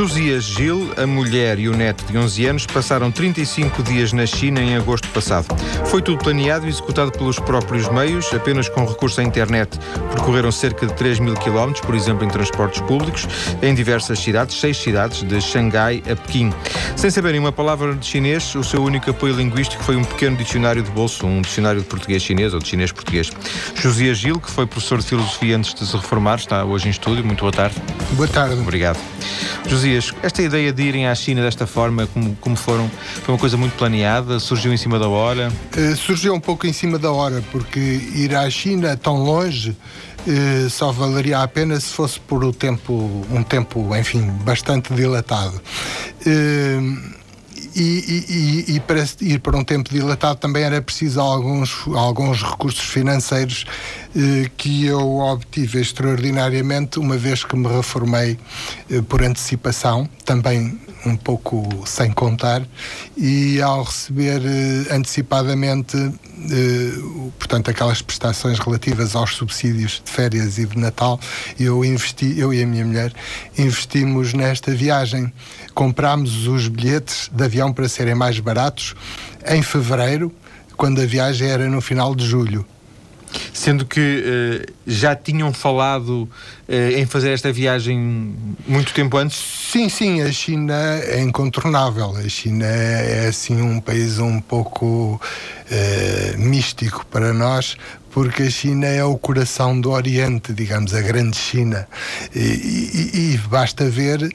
Josias Gil, a mulher e o neto de 11 anos passaram 35 dias na China em agosto passado. Foi tudo planeado e executado pelos próprios meios, apenas com recurso à internet. Percorreram cerca de 3 mil quilómetros, por exemplo, em transportes públicos, em diversas cidades, seis cidades, de Xangai a Pequim. Sem saberem uma palavra de chinês, o seu único apoio linguístico foi um pequeno dicionário de bolso, um dicionário de português-chinês ou de chinês-português. Josias Gil, que foi professor de filosofia antes de se reformar, está hoje em estúdio. Muito boa tarde. Boa tarde. Obrigado. Esta ideia de irem à China desta forma, como, como foram, foi uma coisa muito planeada? Surgiu em cima da hora? Uh, surgiu um pouco em cima da hora, porque ir à China tão longe uh, só valeria a pena se fosse por um tempo, um tempo enfim, bastante dilatado. Uh, e, e, e, para ir para um tempo dilatado também era preciso alguns, alguns recursos financeiros que eu obtive extraordinariamente uma vez que me reformei eh, por antecipação, também um pouco sem contar, e ao receber eh, antecipadamente, eh, portanto, aquelas prestações relativas aos subsídios de férias e de Natal, eu investi, eu e a minha mulher, investimos nesta viagem. Comprámos os bilhetes de avião para serem mais baratos em fevereiro, quando a viagem era no final de julho. Sendo que uh, já tinham falado uh, em fazer esta viagem muito tempo antes? Sim, sim, a China é incontornável. A China é, assim um país um pouco uh, místico para nós, porque a China é o coração do Oriente, digamos, a grande China. E, e, e basta ver,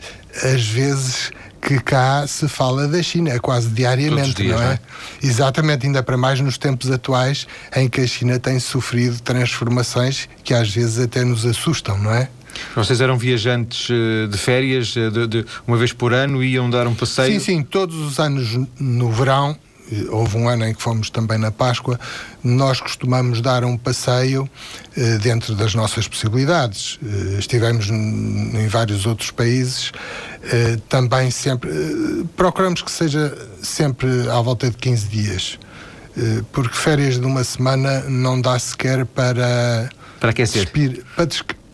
às vezes, que cá se fala da China, é quase diariamente, dias, não é? Não é? Exatamente, ainda para mais nos tempos atuais em que a China tem sofrido transformações que às vezes até nos assustam, não é? Vocês eram viajantes eh, de férias, eh, de, de, uma vez por ano, iam dar um passeio? Sim, sim, todos os anos no verão houve um ano em que fomos também na Páscoa, nós costumamos dar um passeio eh, dentro das nossas possibilidades. Eh, estivemos em vários outros países, eh, também sempre. Eh, procuramos que seja sempre à volta de 15 dias, eh, porque férias de uma semana não dá sequer para. Para aquecer. Despir, para,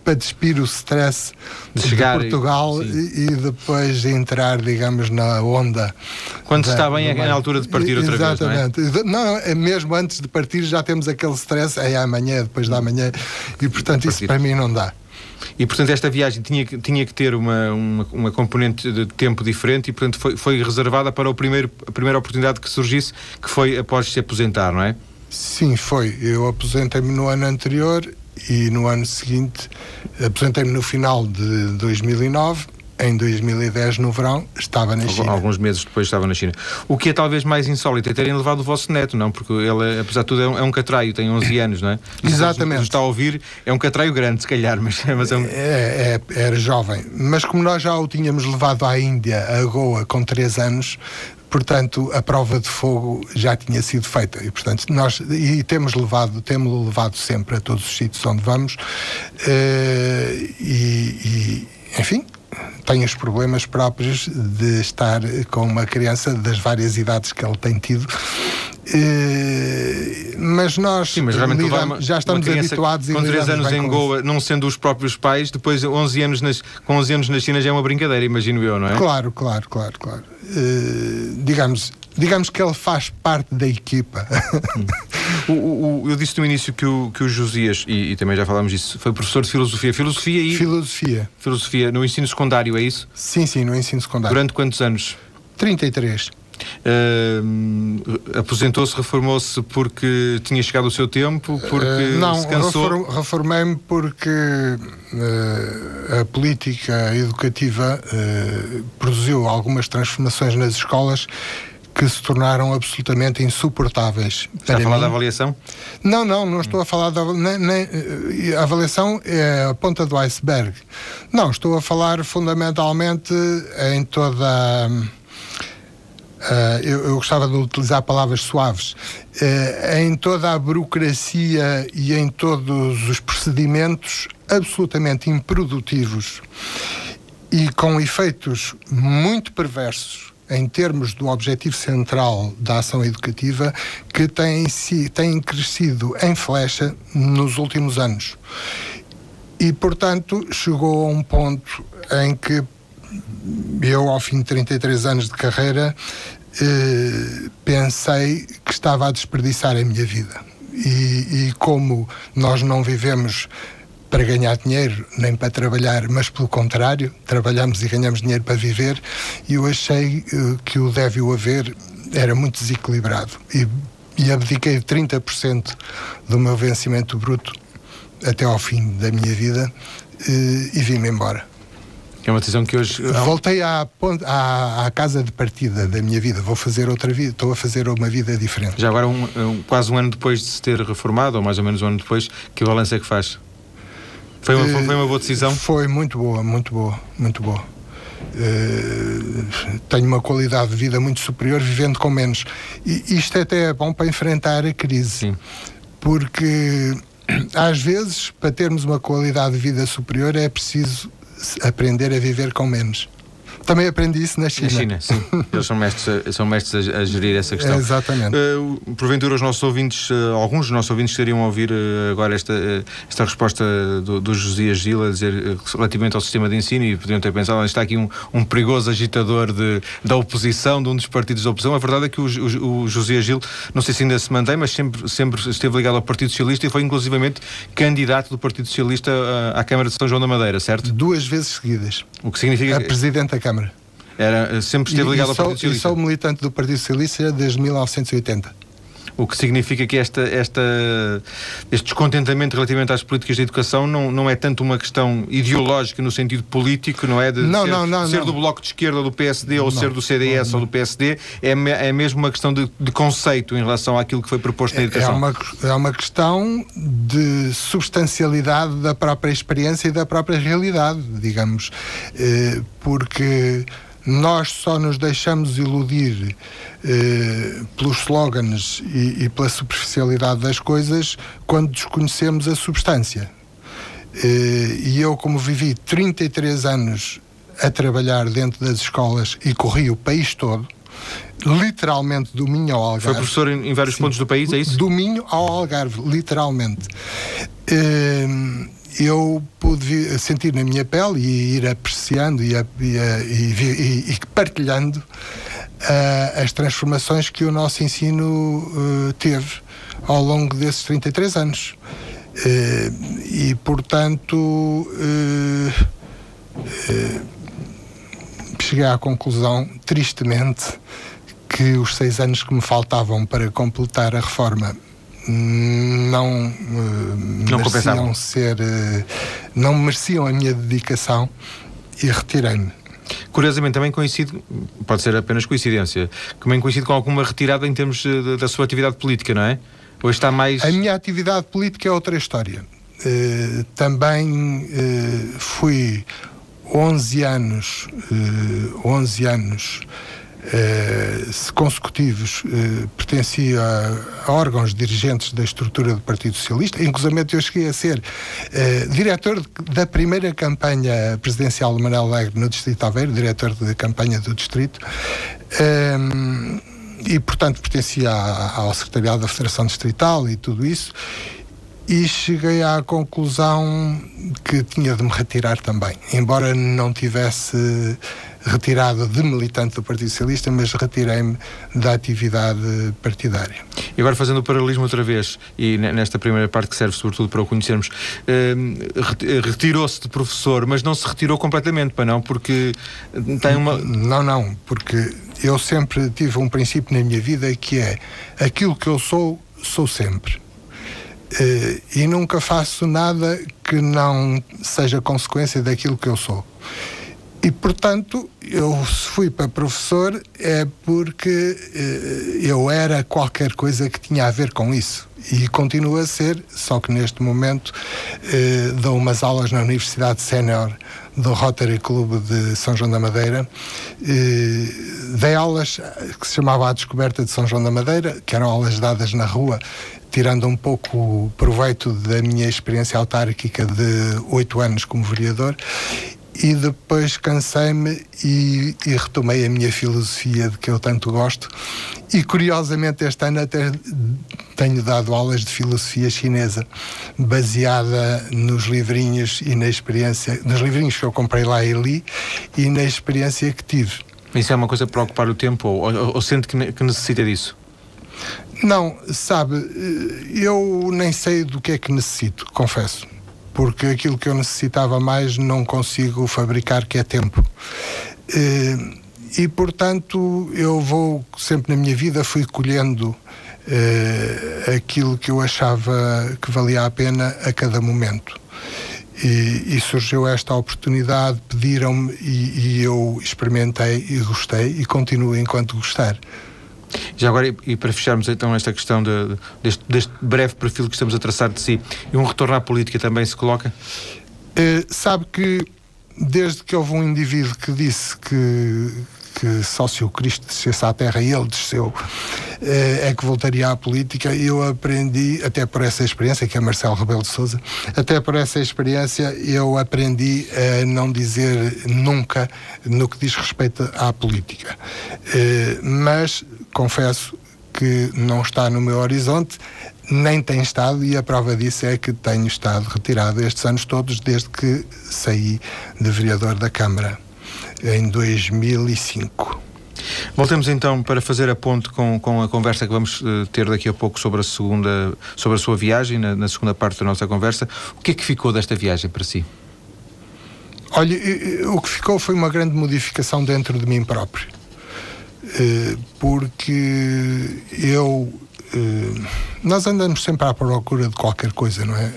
para despir o stress de, chegar de Portugal e, e, depois entrar, digamos, na onda. Quando da, está bem é na altura de partir outra exatamente. vez, não é? Não, é mesmo antes de partir já temos aquele stress, é amanhã, depois da manhã, e portanto isso para mim não dá. E, portanto, esta viagem tinha, tinha que ter uma, uma, uma, componente de tempo diferente e, portanto, foi, foi reservada para o primeiro, a primeira oportunidade que surgisse, que foi após se aposentar, não é? Sim, foi. Eu aposentei-me no ano anterior e no ano seguinte apresentei-me no final de 2009 em 2010, no verão, estava na China. Alguns meses depois estava na China. O que é talvez mais insólito é terem levado o vosso neto, não? Porque ele, apesar de tudo, é um, é um catraio, tem 11 anos, não é? Exatamente. está a ouvir, é um catraio grande, se calhar, mas, mas é, um... é, é Era jovem. Mas como nós já o tínhamos levado à Índia, a Goa, com 3 anos, portanto a prova de fogo já tinha sido feita. E portanto nós e temos levado temos levado sempre a todos os sítios onde vamos. Uh, e, e, enfim tem os problemas próprios de estar com uma criança das várias idades que ele tem tido Uh, mas nós Sim, mas lidamos, já estamos habituados com 3 anos em Goa, não sendo os próprios pais, depois 11 anos nas, com 11 anos na China já é uma brincadeira, imagino eu, não é? Claro, claro, claro, claro. Uh, digamos, digamos que ele faz parte da equipa. o, o, eu disse no início que o, que o Josias, e, e, também já falámos disso, foi professor de filosofia. Filosofia e. Filosofia. Filosofia no ensino secundário, é isso? Sim, sim, no ensino secundário. Durante quantos anos? 33. Uh, aposentou-se, reformou-se porque tinha chegado o seu tempo, porque uh, não, se cansou? reformei-me porque uh, a política educativa produziu algumas transformações nas escolas que se tornaram absolutamente insuportáveis. Está a falar mim. da avaliação? Não, não, não estou a falar da nem, nem, a avaliação é a ponta do iceberg. Não, estou a falar fundamentalmente em toda Uh, eu, eu, gostava de utilizar palavras suaves, uh, em toda a burocracia e em todos os procedimentos absolutamente improdutivos e com efeitos muito perversos em termos do objetivo central da ação educativa que têm, têm crescido em flecha nos últimos anos. E, portanto, chegou a um ponto em que eu, ao fim de 33 anos de carreira, eh, pensei que estava a desperdiçar a minha vida. E, e, como nós não vivemos para ganhar dinheiro nem para trabalhar, mas pelo contrário, trabalhamos e ganhamos dinheiro para viver, e eu achei eh, que o deve o haver era muito desequilibrado. E, e abdiquei 30% do meu vencimento bruto até ao fim da minha vida eh, e vim-me embora. É uma decisão que hoje. Voltei à, à, à, casa de partida da minha vida. Vou fazer outra vida. Estou a fazer uma vida diferente. Já agora, um, um, quase um ano depois de se ter reformado, ou mais ou menos um ano depois, que balanço é que faz? Foi uma, foi uma boa decisão? Foi muito boa, muito boa, muito boa. Uh, tenho uma qualidade de vida muito superior vivendo com menos. E isto até é bom para enfrentar a crise. Sim. Porque às vezes, para termos uma qualidade de vida superior, é preciso aprender a viver com menos. Também aprendi isso na China. Na China, sim. Eles são mestres, a, são mestres a, a gerir essa questão. É, exatamente. Uh, porventura, os nossos ouvintes, uh, alguns dos nossos ouvintes, estariam a ouvir uh, agora esta, esta resposta do, do Josias Gil a dizer relativamente ao sistema de ensino e poderiam ter pensado, está aqui um, um perigoso agitador de, da oposição, de um dos partidos da oposição. A verdade é que o, o, o Josias Gil, não sei se ainda se mantém, mas sempre, sempre esteve ligado ao Partido Socialista e foi inclusivamente candidato do Partido Socialista à Câmara de São João da Madeira, certo? Duas vezes seguidas. O que significa. A Presidente da Câmara. Era, sempre esteve ligado e, e ao Partido Socialista. E sou militante do Partido Socialista desde 1980. O que significa que esta, esta, este descontentamento relativamente às políticas de educação não, não é tanto uma questão ideológica no sentido político, não é? De não, ser, não, não, ser do Bloco de Esquerda ou do PSD ou ser do CDS ou do PSD, é, é mesmo uma questão de, de, conceito em relação àquilo que foi proposto na é, educação. É uma, é uma questão de substancialidade da própria experiência e da própria realidade, digamos. Eh, porque nós só nos deixamos iludir eh, pelos slogans e, e, pela superficialidade das coisas quando desconhecemos a substância. Eh, e eu, como vivi 33 anos a trabalhar dentro das escolas e corri o país todo, literalmente do Minho ao Algarve. Foi professor em, em vários Sim, pontos do país, é isso? Do Minho ao Algarve, literalmente. Eh, eu pude sentir na minha pele e ir apreciando e, e, e, e partilhando uh, as transformações que o nosso ensino uh, teve ao longo desses 33 anos. Uh, e, portanto, cheguei à conclusão, tristemente, que os seis anos que me faltavam para completar a reforma não, uh, não mereciam ser uh, não mereciam a minha dedicação e retirei-me. Curiosamente, também coincide, pode ser apenas coincidência, também coincide com alguma retirada em termos de, da sua atividade política, não é? Hoje está mais. A minha atividade política é outra história. Uh, também fui 11 anos, 11 anos eh, consecutivos eh, pertencia a, órgãos dirigentes da estrutura do Partido Socialista. Inclusive, eu cheguei a ser eh, diretor da primeira campanha presidencial de Manuel Alegre no Distrito de Aveiro, diretor de campanha do Distrito. Ehm, e, portanto, pertencia ao secretariado da Federação Distrital e tudo isso e cheguei à conclusão que tinha de me retirar também, embora não tivesse retirado de militante do Partido Socialista, mas retirei-me da atividade partidária. E agora fazendo o paralelismo outra vez, e nesta primeira parte que serve sobretudo para o conhecermos, eh, retirou-se de professor, mas não se retirou completamente, para não, porque tem uma... Não, não, porque eu sempre tive um princípio na minha vida que é aquilo que eu sou, sou sempre. Uh, e nunca faço nada que não seja consequência daquilo que eu sou. E, portanto, eu fui para professor é porque uh, eu era qualquer coisa que tinha a ver com isso. E continua a ser, só que neste momento uh, dou umas aulas na Universidade Sénior do Rotary Club de São João da Madeira. Uh, dei aulas que se chamava A Descoberta de São João da Madeira, que eram aulas dadas na rua tirando um pouco proveito da minha experiência autárquica de oito anos como vereador, e depois cansei-me e, e, retomei a minha filosofia de que eu tanto gosto. E curiosamente, este ano até tenho dado aulas de filosofia chinesa, baseada nos livrinhos e na experiência, nos livrinhos que eu comprei lá e li e na experiência que tive. Isso é uma coisa para ocupar o tempo ou, ou, ou sente que, que necessita disso? Não, sabe, eu nem sei do que é que necessito, confesso porque aquilo que eu necessitava mais não consigo fabricar, que é tempo. Eh, e, portanto, eu vou, sempre na minha vida, fui colhendo eh, aquilo que eu achava que valia a pena a cada momento. E, e surgiu esta oportunidade, pediram-me e, e eu experimentei e gostei e continuo enquanto gostar. Já agora, e, para fecharmos então esta questão de, deste, deste, breve perfil que estamos a traçar de si, e um retorno à política também se coloca? Uh, sabe que desde que houve um indivíduo que disse que, que só se o Cristo descesse à Terra e ele desceu, eh, é que voltaria à política. Eu aprendi, até por essa experiência, que é Marcelo Rebelo de Souza, até por essa experiência eu aprendi a não dizer nunca no que diz respeito à política. Eh, mas confesso que não está no meu horizonte, nem tem estado, e a prova disso é que tenho estado retirado estes anos todos, desde que saí de vereador da Câmara em 2005. Voltemos então para fazer a ponte com, com a conversa que vamos uh, ter daqui a pouco sobre a segunda, sobre a sua viagem, na, na, segunda parte da nossa conversa. O que é que ficou desta viagem para si? Olha, o que ficou foi uma grande modificação dentro de mim próprio. Uh, porque eu. Uh, nós andamos sempre à procura de qualquer coisa, não é?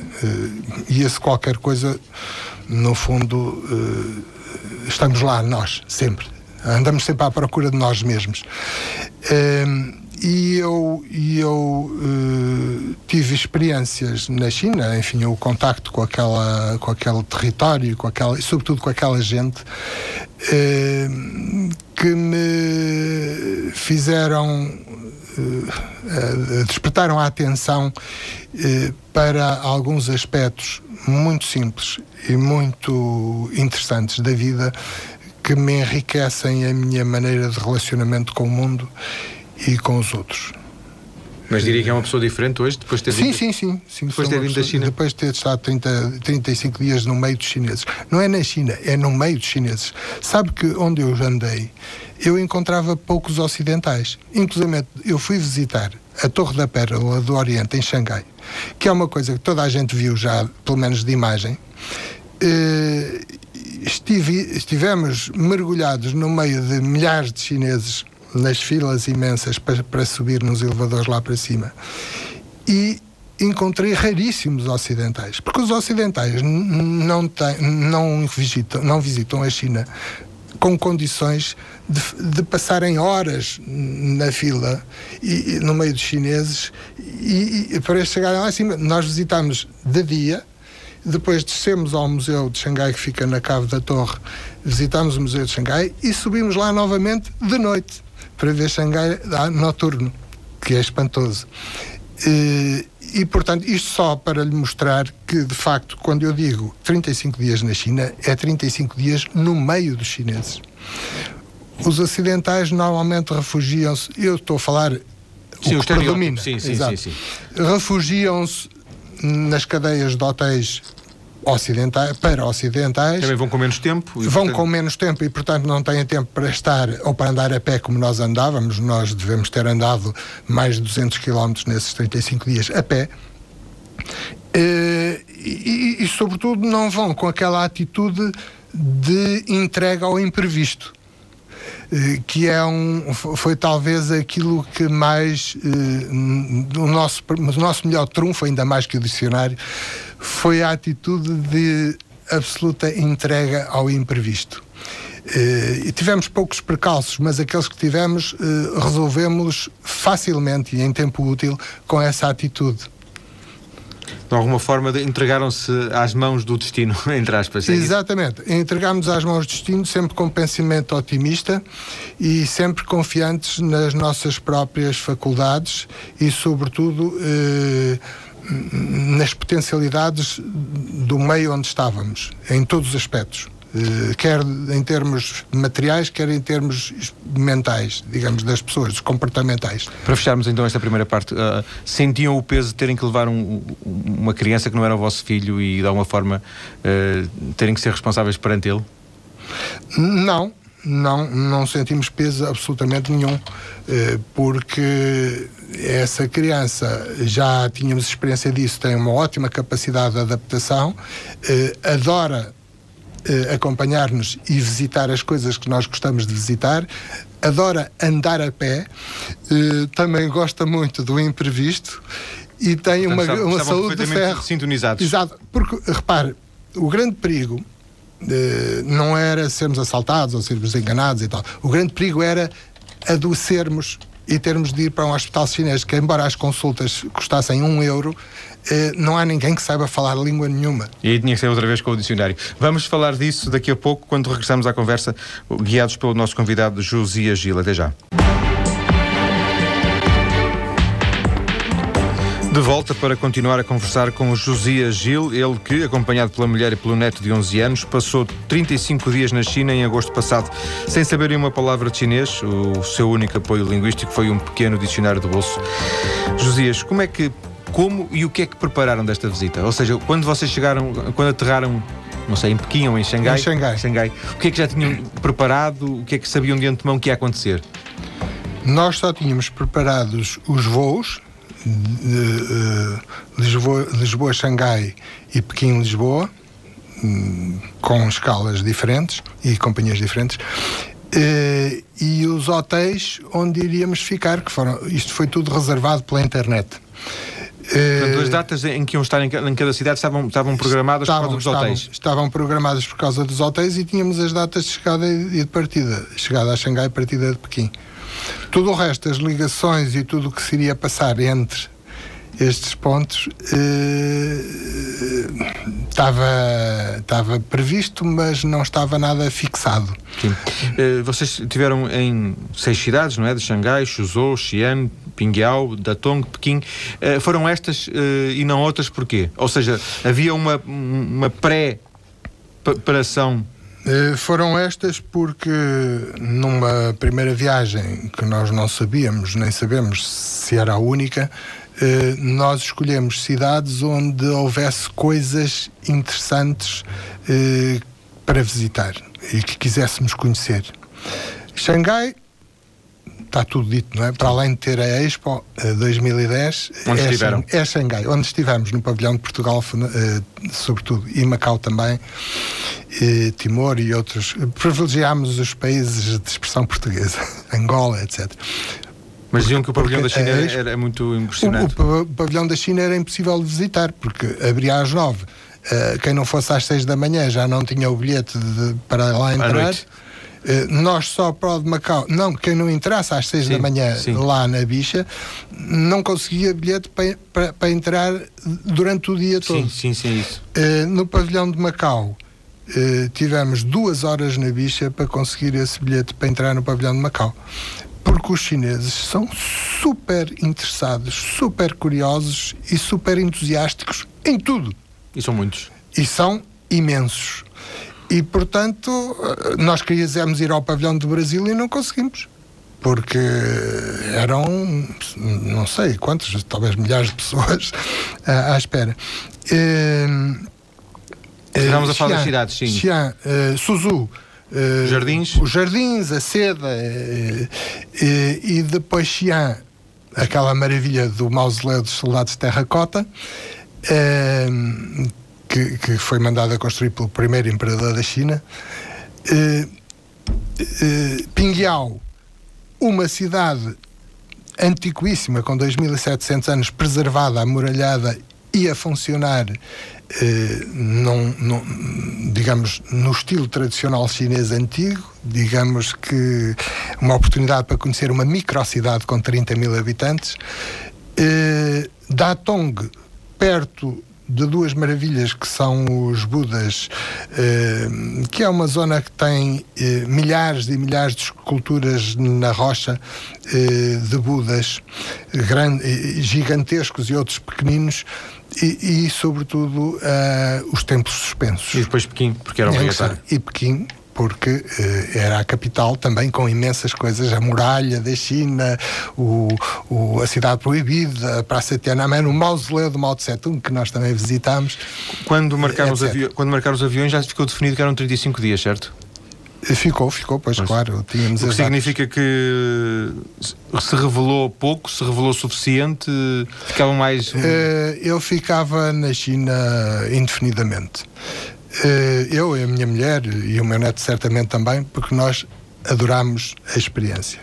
e esse qualquer coisa, no fundo estamos lá, nós, sempre. Andamos sempre à procura de nós mesmos. E eu, e eu uh, tive experiências na China, enfim, o contacto com, aquela, com aquele território, com aquela, sobretudo com aquela gente, uh, que me fizeram, uh, despertaram a atenção para alguns aspectos muito simples e muito interessantes da vida que me enriquecem a minha maneira de relacionamento com o mundo e com os outros. Mas diria que é uma pessoa diferente hoje, depois de ter sim, vindo... Sim, sim, sim. Depois de ter vindo da China? Depois de ter estado 30, 35 dias no meio dos chineses. Não é na China, é no meio dos chineses. Sabe que onde eu andei, eu encontrava poucos ocidentais. Inclusive, eu fui visitar a Torre da Pérola do Oriente, em Xangai, que é uma coisa que toda a gente viu já, pelo menos de imagem. Uh, estive, estivemos mergulhados no meio de milhares de chineses nas filas imensas para, para subir nos elevadores lá para cima. E encontrei raríssimos ocidentais, porque os ocidentais não, têm, não, visitam, não visitam a China com condições de, de, passarem horas na fila e, no meio dos chineses e, e para chegarem lá acima. Nós visitamos de dia, depois descemos ao Museu de Xangai, que fica na Cave da Torre, visitamos o Museu de Xangai e subimos lá novamente de noite para ver Xangai noturno, que é espantoso. E, e, portanto, isto só para lhe mostrar que, de facto, quando eu digo 35 dias na China, é 35 dias no meio dos chineses. Os ocidentais normalmente refugiam-se, eu estou a falar sim, o que predomina, sim, sim, sim, sim. refugiam-se nas cadeias de hotéis ocidentais, para ocidentais. Também vão com menos tempo? vão portanto... com menos tempo e, portanto, não têm tempo para estar ou para andar a pé como nós andávamos. Nós devemos ter andado mais de 200 km nesses 35 dias a pé. Eh, e, e, e, sobretudo, não vão com aquela atitude de entrega ao imprevisto. Eh, que é um, foi talvez aquilo que mais uh, o, nosso, o nosso melhor trunfo, ainda mais que o dicionário, foi a atitude de absoluta entrega ao imprevisto. Uh, tivemos poucos percalços, mas aqueles que tivemos resolvemos facilmente e em tempo útil com essa atitude de alguma forma entregaram-se às mãos do destino, entre aspas. É Exatamente. Entregámos às mãos do destino sempre com pensamento otimista e sempre confiantes nas nossas próprias faculdades e, sobretudo, eh, nas potencialidades do meio onde estávamos, em todos os aspectos. Uh, quer em termos materiais, quer em termos mentais, digamos, das pessoas, dos comportamentais. Para fecharmos então esta primeira parte, uh, sentiam o peso de terem que levar um, uma criança que não era o vosso filho e de alguma forma uh, terem que ser responsáveis perante ele? Não, não, não sentimos peso absolutamente nenhum, porque essa criança já tínhamos experiência disso, tem uma ótima capacidade de adaptação, adora acompanhar-nos e visitar as coisas que nós gostamos de visitar, adora andar a pé, também gosta muito do imprevisto e tem Portanto, uma, uma saúde de ferro. Sintonizados. Exato, porque repare, o grande perigo não era sermos assaltados ou sermos enganados e tal. O grande perigo era adoecermos e termos de ir para um hospital chinês que, embora as consultas custassem um euro, não há ninguém que saiba falar língua nenhuma. E aí tinha que ser outra vez com o dicionário. Vamos falar disso daqui a pouco, quando regressamos à conversa, guiados pelo nosso convidado Josias Gil. Até já. De volta para continuar a conversar com o Josias Gil, ele que, acompanhado pela mulher e pelo neto de 11 anos, passou 35 dias na China em agosto passado, sem saber uma palavra de chinês. O seu único apoio linguístico foi um pequeno dicionário de bolso. Josias, como é que, como e o que é que prepararam desta visita? Ou seja, quando vocês chegaram, quando aterraram não sei, em Pequim ou em Xangai. Em Xangai. Xangai. O que é que já tinham preparado? O que é que sabiam de antemão que ia acontecer? Nós só tínhamos preparados os voos, uh, Lisboa, Lisboa, Xangai e Pequim, Lisboa, um, com escalas diferentes e companhias diferentes. Uh, e os hotéis onde iríamos ficar, que foram, isto foi tudo reservado pela internet. Portanto, as datas em que iam estar em cada cidade estavam, estavam programadas estavam, por causa dos estavam, hotéis? Estavam programadas por causa dos hotéis e tínhamos as datas de chegada e de partida. Chegada a Xangai e partida de Pequim. Tudo o resto, as ligações e tudo o que se iria passar entre estes pontos estava, eh, estava previsto, mas não estava nada fixado. Eh, vocês tiveram em seis cidades, não é? De Xangai, Suzhou, Xi'an, Pingyao, Datong, Pequim. Eh, foram estas e não outras porquê? Ou seja, havia uma, uma pré-preparação foram estas porque numa primeira viagem que nós não sabíamos, nem sabemos se era a única, nós escolhemos cidades onde houvesse coisas interessantes eh, para visitar e que quiséssemos conhecer. Xangai está tudo dito, não é? Para além de ter a Expo 2010, onde é, estiveram? é Xangai, onde estivemos, no pavilhão de Portugal, sobretudo, e Macau também e Timor e outros. Privilegiámos os países de expressão portuguesa, Angola, etc. Mas diziam que o pavilhão da China era, era, muito impressionante. O, o, pavilhão da China era impossível de visitar, porque abria às nove. Uh, quem não fosse às seis da manhã já não tinha o bilhete de, para lá entrar. Uh, nós só para o de Macau, não, quem não entrasse às seis sim, da manhã sim. lá na bicha, não conseguia bilhete para, para, para, entrar durante o dia todo. Sim, sim, sim, isso. Uh, no pavilhão de Macau, Uh, tivemos duas horas na bicha para conseguir esse bilhete para entrar no pavilhão de Macau. Porque os chineses são super interessados, super curiosos e super entusiásticos em tudo. E são muitos. E são imensos. E, portanto, eh, nós queríamos ir ao pavilhão do Brasil e não conseguimos. Porque eram, não sei quantos, talvez milhares de pessoas à, à espera. Uh, Estamos a falar das cidades, sim. Xi'an, uh, Suzu. Uh, jardins. Os jardins, a seda. Uh, e depois Xi'an, aquela maravilha do mausoléu dos soldados de terracota, que, que, foi mandada a construir pelo primeiro imperador da China. Pingyao, uma cidade antiquíssima, com 2.700 anos, preservada, amuralhada e a funcionar não, não, digamos, no estilo tradicional chinês antigo, digamos que uma oportunidade para conhecer uma microcidade com 30 mil habitantes. Eh, Datong, perto de duas maravilhas que são os Budas, eh, que é uma zona que tem eh, milhares e milhares de esculturas na rocha de Budas, gigantescos e outros pequeninos, e, e sobretudo, uh, os templos suspensos. E depois Pequim, porque era obrigatório. E Pequim, porque uh, era a capital também com imensas coisas, a muralha da China, o, o a cidade proibida, a Praça Tiananmen, o mausoléu do Mao Tse Tung, que nós também visitámos. Quando marcaram, os, avi quando marcaram os aviões já ficou definido que eram 35 dias, certo? Ficou, ficou, pois, pois claro. Tínhamos o que significa que se revelou pouco, se revelou suficiente, ficava mais. Uh, eu ficava na China indefinidamente. Uh, eu e a minha mulher e o meu neto certamente também, porque nós adorámos a experiência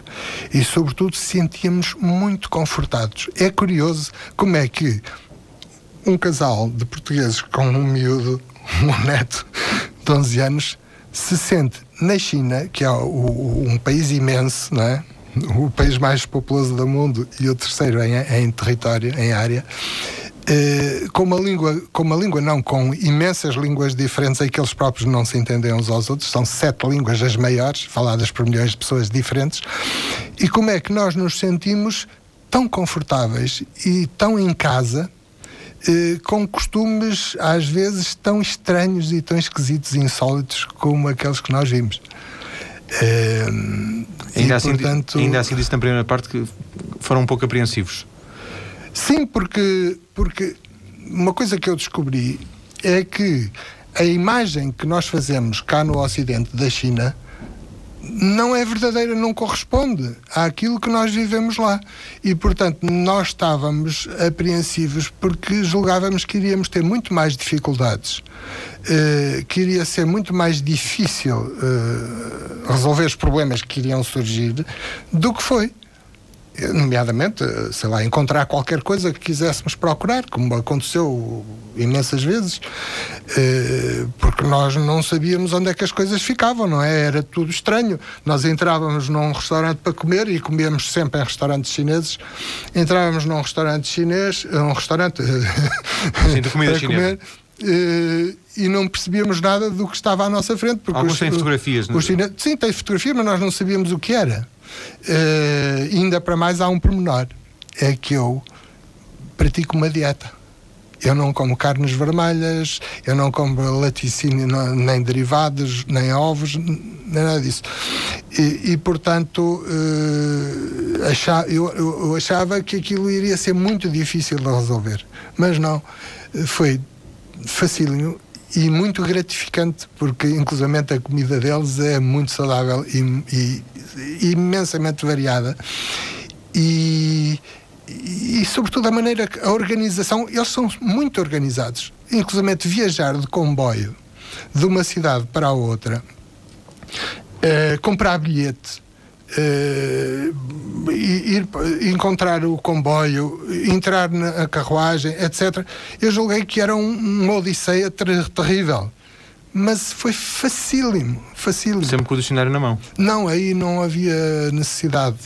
e, sobretudo, sentíamos muito confortados. É curioso como é que um casal de portugueses com um miúdo, um neto de 11 anos, se sente na China, que é um país imenso, não é? o país mais populoso do mundo e o terceiro em, em território, em área, eh, com uma língua, com uma língua não, com imensas línguas diferentes em que eles próprios não se entendem uns aos outros, são sete línguas as maiores, faladas por milhões de pessoas diferentes, e como é que nós nos sentimos tão confortáveis e tão em casa com costumes às vezes tão estranhos e tão esquisitos e insólitos como aqueles que nós vimos. Eh, ainda, e, assim, portanto, ainda assim disse na primeira parte que foram um pouco apreensivos. Sim, porque, porque uma coisa que eu descobri é que a imagem que nós fazemos cá no Ocidente da China não é verdadeira, não corresponde àquilo que nós vivemos lá. E, portanto, nós estávamos apreensivos porque julgávamos que iríamos ter muito mais dificuldades, uh, que iria ser muito mais difícil uh, resolver os problemas que iriam surgir do que foi nomeadamente, sei lá, encontrar qualquer coisa que quiséssemos procurar, como aconteceu imensas vezes, eh, porque nós não sabíamos onde é que as coisas ficavam, não é? Era tudo estranho. Nós entrávamos num restaurante para comer e comíamos sempre em restaurantes chineses. Entrávamos num restaurante chinês, um restaurante Sim, de comida para comer. Uh, e não percebíamos nada do que estava à nossa frente. Porque Alguns os, têm fotografias, não é? Sim, tem fotografia, mas nós não sabíamos o que era. Uh, ainda para mais há um pormenor: é que eu pratico uma dieta. Eu não como carnes vermelhas, eu não como laticínio, nem derivados, nem ovos, nem nada disso. E, e portanto, uh, achava, eu, eu, achava que aquilo iria ser muito difícil de resolver. Mas não, foi facílimo e muito gratificante, porque inclusivamente a comida deles é muito saudável e, e, e imensamente variada. E, e, sobretudo a maneira que a organização, eles são muito organizados, inclusive viajar de comboio de uma cidade para a outra, uh, comprar bilhete, uh, ir encontrar o comboio, entrar na carruagem, etc. Eu julguei que era um, uma odisseia ter terrível. Mas foi facílimo, facílimo. Sempre com o dicionário na mão. Não, aí não havia necessidade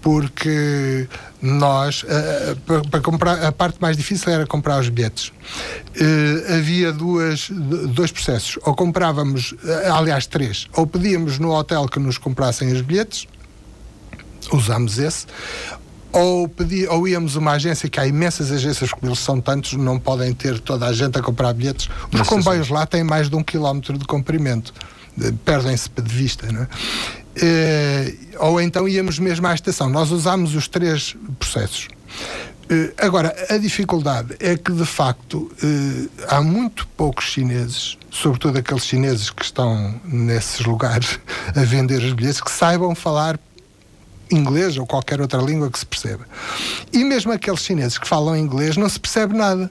porque nós, uh, para, comprar, a parte mais difícil era comprar os bilhetes. Uh, havia duas, dois processos. Ou comprávamos, uh, aliás, três. Ou pedíamos no hotel que nos comprassem os bilhetes, usámos esse, ou, pedi, ou íamos a uma agência, que há imensas agências, como eles são tantos, não podem ter toda a gente a comprar bilhetes. Os comboios lá têm mais de um quilómetro de comprimento. Perdem-se de vista, não é? Eh, ou então íamos mesmo à estação. Nós usámos os três processos. Eh, agora, a dificuldade é que, de facto, eh, há muito poucos chineses, sobretudo aqueles chineses que estão nesses lugares a vender os bilhetes, que saibam falar inglês ou qualquer outra língua que se perceba. E mesmo aqueles chineses que falam inglês não se percebe nada,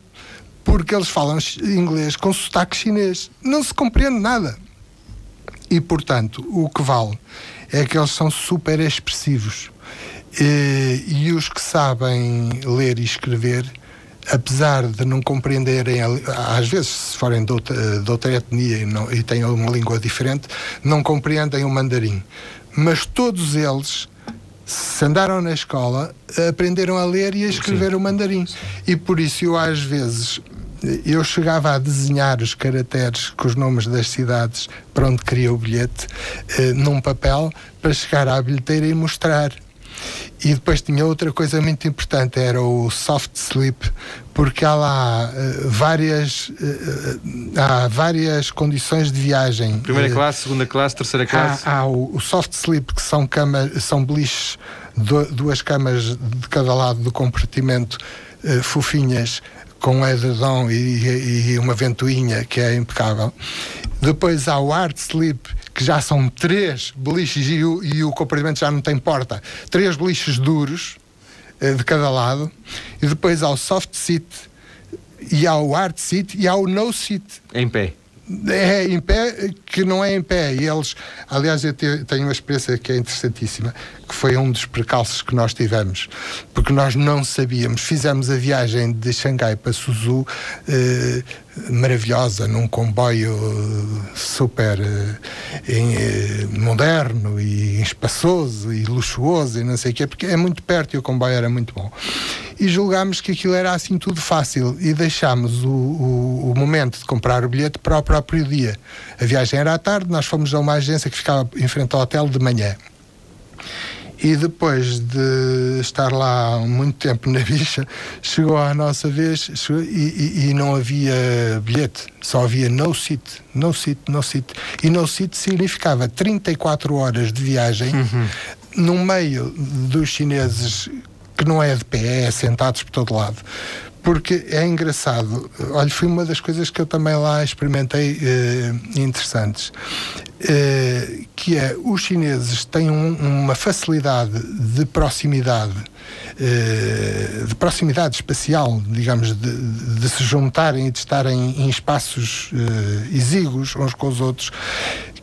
porque eles falam inglês com sotaque chinês. Não se compreende nada. E, portanto, o que vale é que eles são super expressivos. E, e os que sabem ler e escrever, apesar de não compreenderem, às vezes, se forem de outra, de outra etnia e, não, e têm uma língua diferente, não compreendem o mandarim. Mas todos eles se andaram na escola, aprenderam a ler e a escrever Sim. o mandarim. E por isso eu às vezes eu chegava a desenhar os caracteres com os nomes das cidades para onde queria o bilhete eh, num papel para chegar à bilheteira e mostrar. E depois tinha outra coisa muito importante, era o soft sleep, porque há lá uh, várias, uh, há várias condições de viagem. Primeira classe, segunda classe, terceira classe? Há, há o, o, soft sleep, que são, cama, são beliches, duas camas de cada lado do compartimento, fofinhas, com edredom e, e, uma ventoinha que é impecável. Depois há o Art Sleep, que já são três beliches e o, e o compartimento já não tem porta. Três beliches duros eh, de cada lado. E depois há o Soft Seat, e há o Art Seat e há o No Seat. Em pé. É em pé, que não é em pé. E eles, aliás, eu tenho uma experiência que é interessantíssima, que foi um dos percalços que nós tivemos, porque nós não sabíamos. Fizemos a viagem de Xangai para Suzhou eh, maravilhosa, num comboio super eh, moderno e espaçoso e luxuoso e não sei o quê, porque é muito perto e o comboio era muito bom e julgámos que aquilo era assim tudo fácil e deixámos o, o, o, momento de comprar o bilhete para o próprio dia. A viagem era à tarde, nós fomos a uma agência que ficava em frente ao hotel de manhã. E depois de estar lá muito tempo na bicha, chegou a nossa vez chegou, e, e, e, não havia bilhete, só havia no seat, no seat, no seat. E no seat significava 34 horas de viagem uhum. no meio dos chineses que não é de pé, é sentados por todo lado. Porque é engraçado, olha, foi uma das coisas que eu também lá experimentei eh, interessantes, eh, que é os chineses têm um, uma facilidade de proximidade, eh, de proximidade espacial, digamos, de, de, se juntarem e de estarem em espaços exíguos uns com os outros,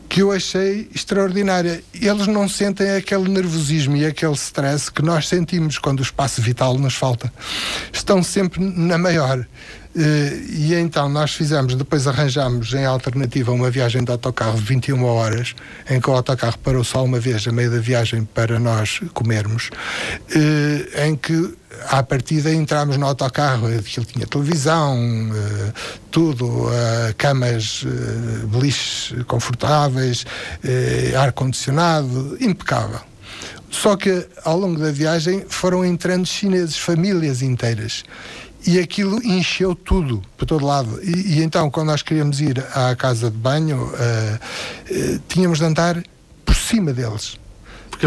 que eu achei extraordinária. Eles não sentem aquele nervosismo e aquele stress que nós sentimos quando o espaço vital nos falta. Estão sempre na maior. Eh, e então nós fizemos, depois arranjamos em alternativa uma viagem de autocarro de 21 horas, em que o autocarro parou só uma vez a meio da viagem para nós comermos, eh, em que à partida entramos no autocarro, aquilo tinha televisão, uh, tudo, uh, camas, uh, beliches confortáveis, ar-condicionado, impecável. Só que ao longo da viagem foram entrando chineses, famílias inteiras. E aquilo encheu tudo, por todo lado. E, e então, quando nós queríamos ir à casa de banho, tínhamos de andar por cima deles.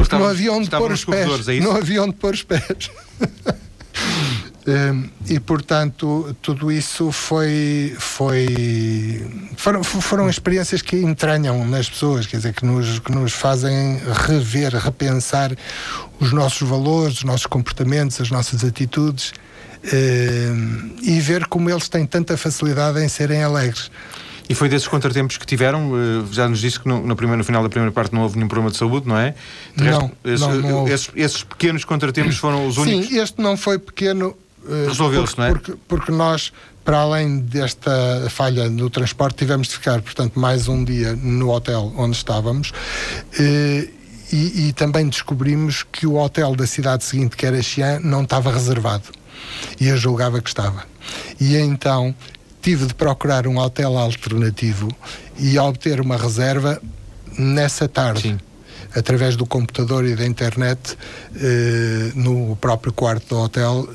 Porque, Porque não havia onde pôr os pés. É não havia onde pôr os pés. Um, e portanto tudo isso foi foi foram, foram experiências que entranham nas pessoas quer dizer que nos que nos fazem rever repensar os nossos valores os nossos comportamentos as nossas atitudes um, e ver como eles têm tanta facilidade em serem alegres e foi desses contratempos que tiveram? Eh, já nos disse que no, no, primeiro, no final da primeira parte não houve nenhum problema de saúde, não é? De não, resto, esses, não, não esses, esses, pequenos contratempos foram os únicos? Sim, este não foi pequeno. Uh, Resolveu-se, não é? Porque, porque nós, para além desta falha no transporte, tivemos de ficar, portanto, mais um dia no hotel onde estávamos. Uh, e, e, também descobrimos que o hotel da cidade seguinte, que era Xi'an, não estava reservado. E eu julgava que estava. E então tive de procurar um hotel alternativo e obter uma reserva nessa tarde. Sim. Através do computador e da internet, eh, no próprio quarto do hotel,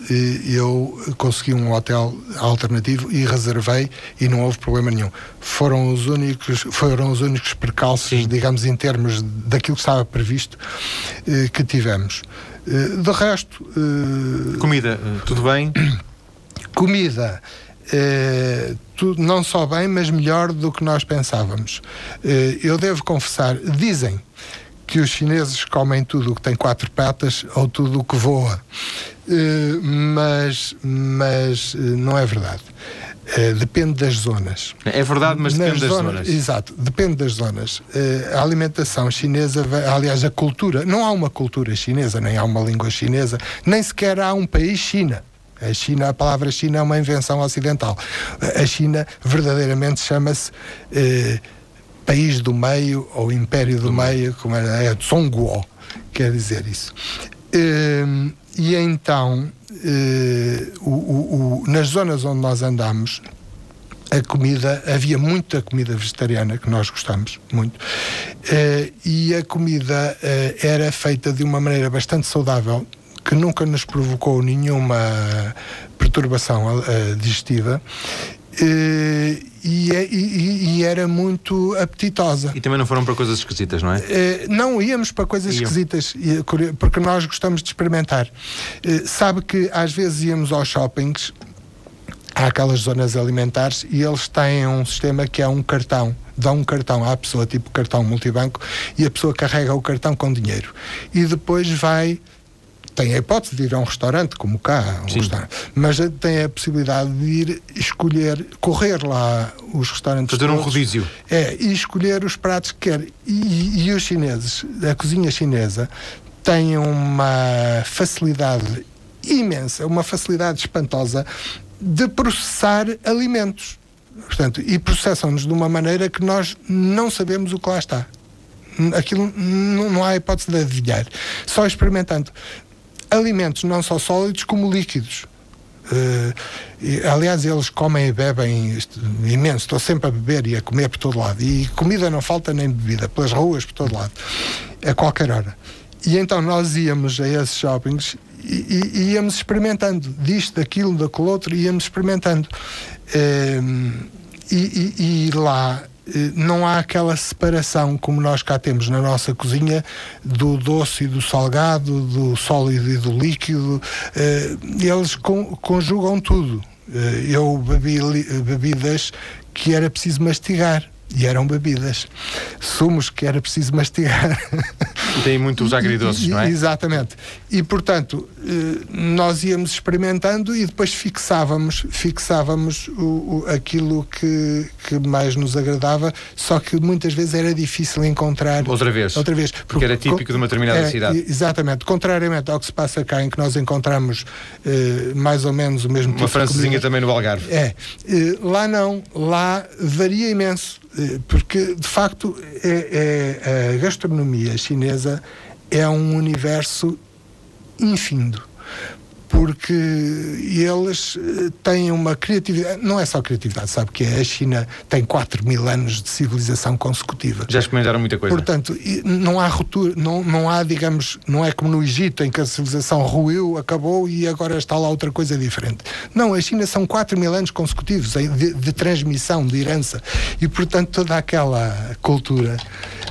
eu consegui um hotel alternativo e reservei e não houve problema nenhum. Foram os únicos, foram os únicos percalços, Sim. digamos, em termos daquilo que estava previsto, eh, que tivemos. Eh, de resto. Eh, comida, eh, tudo bem? Comida tudo, não só bem, mas melhor do que nós pensávamos. Eh, eu devo confessar, dizem que os chineses comem tudo o que tem quatro patas ou tudo o que voa, eh, mas, mas não é verdade. Uh, depende das zonas. É verdade, mas depende das zonas, zonas. Exato, depende das zonas. Uh, a alimentação chinesa, aliás, a cultura, não há uma cultura chinesa, nem há uma língua chinesa, nem sequer há um país China. A China, a palavra China é uma invenção ocidental. A China verdadeiramente chama-se eh, país do meio ou império do meio, como é, é Zhongguo, quer dizer isso. Eh, e então, eh, o, o, o, nas zonas onde nós andamos, a comida, havia muita comida vegetariana que nós gostamos muito, uh, e a comida era feita de uma maneira bastante saudável, que nunca nos provocou nenhuma perturbação uh, digestiva. E, e, e, era muito apetitosa. E também não foram para coisas esquisitas, não é? não íamos para coisas Iam. esquisitas, porque nós gostamos de experimentar. sabe que às vezes íamos aos shoppings há aquelas zonas alimentares e eles têm um sistema que é um cartão dão um cartão à pessoa, tipo cartão multibanco, e a pessoa carrega o cartão com dinheiro. E depois vai. Tem a hipótese de ir a um restaurante, como cá, um restaurante, mas tem a possibilidade de ir escolher, correr lá os restaurantes. Fazer um rodízio. É, e escolher os pratos que quer. E, e os chineses, a cozinha chinesa, tem uma facilidade imensa, uma facilidade espantosa de processar alimentos. Portanto, e processam-nos de uma maneira que nós não sabemos o que lá está. Aquilo não, não há hipótese de adivinhar. Só experimentando alimentos não só sólidos como líquidos. Uh, e, aliás, eles comem e bebem imenso. Estou sempre a beber e a comer por todo lado. E comida não falta nem bebida, pelas ruas, por todo lado, a qualquer hora. E então nós íamos a esses shoppings e, e, íamos experimentando disto, daquilo, daquele outro, íamos experimentando. Ehm, e, e, lá não há aquela separação como nós cá temos na nossa cozinha do doce e do salgado, do sólido e do líquido. Eh, eles conjugam tudo. Eh, eu bebi bebidas que era preciso mastigar e eram bebidas. Sumos que era preciso mastigar. Tem muitos agridoces, não é? Exatamente. E, portanto, eh, nós íamos experimentando e depois fixávamos, fixávamos o, o, aquilo que, que mais nos agradava, só que muitas vezes era difícil encontrar. Outra vez. Outra vez. Porque, porque era típico de uma determinada é, cidade. Exatamente. Contrariamente ao que se passa cá, em que nós encontramos eh, mais ou menos o mesmo uma tipo francesinha também no Algarve. É. Eh, lá não. Lá varia imenso porque de facto é, é, a gastronomia chinesa é um universo infindo porque eles eh, têm uma criatividade, não é só criatividade, sabe que a China tem 4 mil anos de civilização consecutiva. Já experimentaram muita coisa. Portanto, não há ruptura, não, não há, digamos, não é como no Egito em que a civilização ruiu, acabou e agora está lá outra coisa diferente. Não, a China são 4 mil anos consecutivos de, de transmissão, de herança e, portanto, toda aquela cultura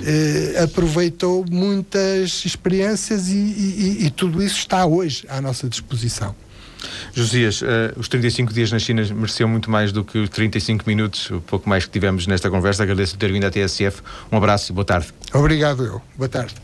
eh, aproveitou muitas experiências e, e, e tudo isso está hoje à nossa disposição. Josias, uh, os 35 dias na China mereciam muito mais do que os 35 minutos, o pouco mais que tivemos nesta conversa. Agradeço por ter vindo à TSF. Um abraço e boa tarde. Obrigado, eu. Boa tarde.